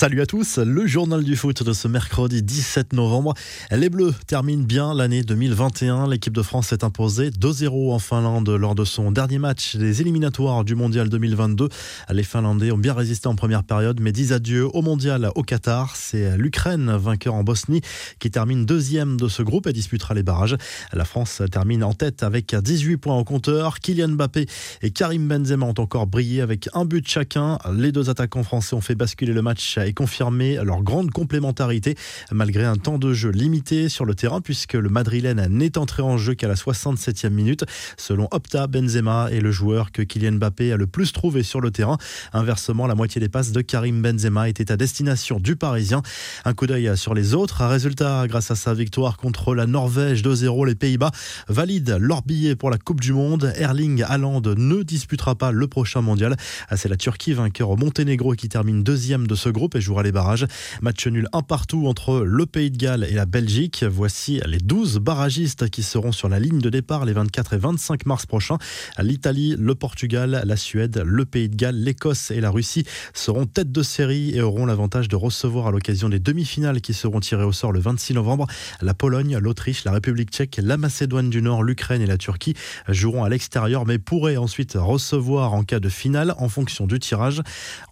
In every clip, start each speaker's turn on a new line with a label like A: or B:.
A: Salut à tous, le journal du foot de ce mercredi 17 novembre. Les Bleus terminent bien l'année 2021. L'équipe de France s'est imposée 2-0 en Finlande lors de son dernier match des éliminatoires du Mondial 2022. Les Finlandais ont bien résisté en première période, mais disent adieu au Mondial au Qatar. C'est l'Ukraine, vainqueur en Bosnie, qui termine deuxième de ce groupe et disputera les barrages. La France termine en tête avec 18 points au compteur. Kylian Mbappé et Karim Benzema ont encore brillé avec un but chacun. Les deux attaquants français ont fait basculer le match et confirmé leur grande complémentarité malgré un temps de jeu limité sur le terrain puisque le Madrilène n'est entré en jeu qu'à la 67e minute. Selon Opta, Benzema est le joueur que Kylian Mbappé a le plus trouvé sur le terrain. Inversement, la moitié des passes de Karim Benzema était à destination du Parisien. Un coup d'œil sur les autres. Résultat, grâce à sa victoire contre la Norvège 2-0, les Pays-Bas valident leur billet pour la Coupe du Monde. Erling Haaland ne disputera pas le prochain mondial. C'est la Turquie vainqueur au Monténégro qui termine deuxième de ce groupe jouera les barrages. Match nul un partout entre le Pays de Galles et la Belgique. Voici les 12 barragistes qui seront sur la ligne de départ les 24 et 25 mars prochains. L'Italie, le Portugal, la Suède, le Pays de Galles, l'Écosse et la Russie seront tête de série et auront l'avantage de recevoir à l'occasion des demi-finales qui seront tirées au sort le 26 novembre. La Pologne, l'Autriche, la République tchèque, la Macédoine du Nord, l'Ukraine et la Turquie joueront à l'extérieur mais pourraient ensuite recevoir en cas de finale en fonction du tirage.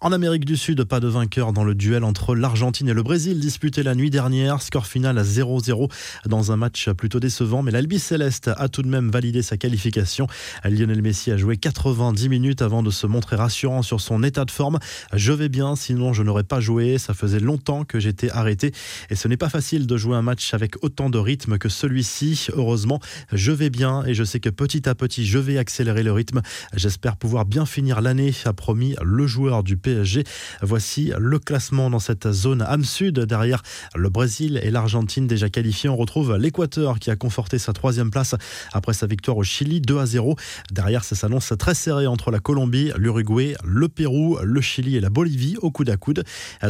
A: En Amérique du Sud, pas de vainqueur dans le duel entre l'Argentine et le Brésil disputé la nuit dernière. Score final à 0-0 dans un match plutôt décevant, mais l'Albi Céleste a tout de même validé sa qualification. Lionel Messi a joué 90 minutes avant de se montrer rassurant sur son état de forme. Je vais bien, sinon je n'aurais pas joué. Ça faisait longtemps que j'étais arrêté et ce n'est pas facile de jouer un match avec autant de rythme que celui-ci. Heureusement, je vais bien et je sais que petit à petit, je vais accélérer le rythme. J'espère pouvoir bien finir l'année, a promis le joueur du PSG. Voici le classement dans cette zone âme sud. Derrière le Brésil et l'Argentine déjà qualifiés, on retrouve l'Équateur qui a conforté sa troisième place après sa victoire au Chili 2 à 0. Derrière, ça s'annonce très serré entre la Colombie, l'Uruguay, le Pérou, le Chili et la Bolivie au coude à coude.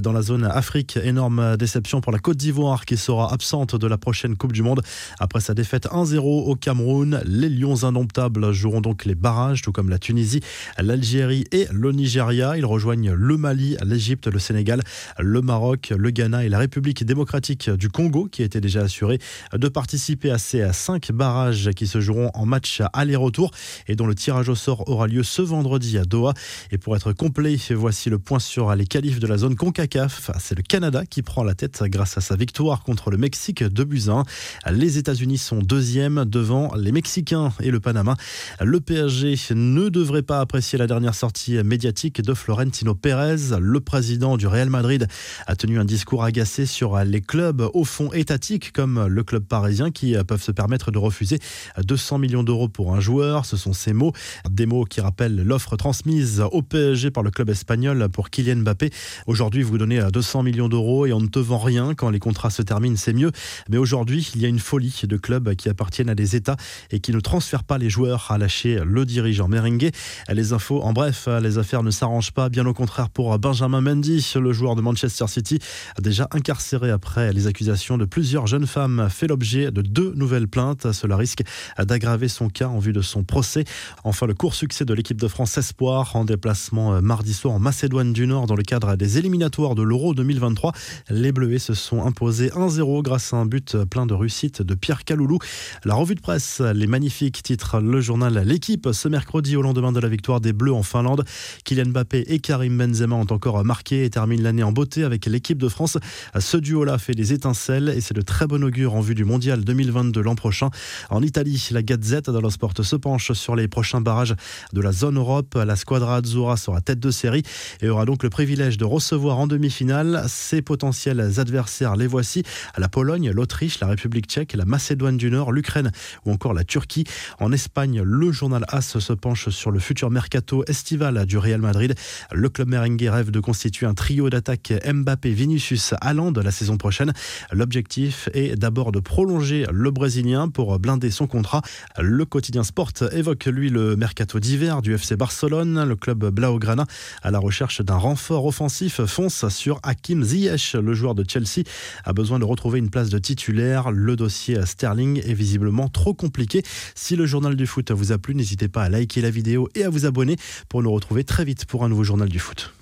A: Dans la zone Afrique, énorme déception pour la Côte d'Ivoire qui sera absente de la prochaine Coupe du Monde après sa défaite 1-0 au Cameroun. Les Lions indomptables joueront donc les barrages, tout comme la Tunisie, l'Algérie et le Nigeria. Ils rejoignent le Mali, l'Égypte, le Sénégal le Maroc, le Ghana et la République démocratique du Congo qui étaient déjà assurés de participer à ces cinq barrages qui se joueront en match aller-retour et dont le tirage au sort aura lieu ce vendredi à Doha. Et pour être complet, voici le point sur les qualifs de la zone CONCACAF. C'est le Canada qui prend la tête grâce à sa victoire contre le Mexique de Buzyn. Les États-Unis sont deuxièmes devant les Mexicains et le Panama. Le PSG ne devrait pas apprécier la dernière sortie médiatique de Florentino Pérez, le président du Real Madrid a tenu un discours agacé sur les clubs au fond étatiques comme le club parisien qui peuvent se permettre de refuser 200 millions d'euros pour un joueur. Ce sont ces mots, des mots qui rappellent l'offre transmise au PSG par le club espagnol pour Kylian Mbappé. Aujourd'hui, vous donnez 200 millions d'euros et on ne te vend rien. Quand les contrats se terminent, c'est mieux. Mais aujourd'hui, il y a une folie de clubs qui appartiennent à des États et qui ne transfèrent pas les joueurs, à lâcher le dirigeant merengue. Les infos, en bref, les affaires ne s'arrangent pas. Bien au contraire pour Benjamin Mendy, le joueur de Manchester City, déjà incarcéré après les accusations de plusieurs jeunes femmes, fait l'objet de deux nouvelles plaintes. Cela risque d'aggraver son cas en vue de son procès. Enfin, le court succès de l'équipe de France Espoir en déplacement euh, mardi soir en Macédoine du Nord dans le cadre des éliminatoires de l'Euro 2023. Les Bleuets se sont imposés 1-0 grâce à un but plein de réussite de Pierre Caloulou. La revue de presse, les magnifiques titres, le journal L'équipe ce mercredi au lendemain de la victoire des Bleus en Finlande. Kylian Mbappé et Karim Benzema ont encore marqué et terminent l'année en beauté avec l'équipe de France. Ce duo-là fait des étincelles et c'est de très bon augure en vue du mondial 2022 l'an prochain. En Italie, la Gazette dello Sport se penche sur les prochains barrages de la zone Europe. La Squadra Azzurra sera tête de série et aura donc le privilège de recevoir en demi-finale ses potentiels adversaires. Les voici la Pologne, l'Autriche, la République tchèque, la Macédoine du Nord, l'Ukraine ou encore la Turquie. En Espagne, le journal AS se penche sur le futur mercato estival du Real Madrid. Le club merengue rêve de constituer un trio d'attaque Mbappé, Vinicius, de la saison prochaine. L'objectif est d'abord de prolonger le Brésilien pour blinder son contrat. Le quotidien Sport évoque lui le mercato d'hiver du FC Barcelone. Le club Blaugrana, à la recherche d'un renfort offensif, fonce sur Hakim Ziyech. Le joueur de Chelsea a besoin de retrouver une place de titulaire. Le dossier Sterling est visiblement trop compliqué. Si le journal du foot vous a plu, n'hésitez pas à liker la vidéo et à vous abonner pour nous retrouver très vite pour un nouveau journal du foot.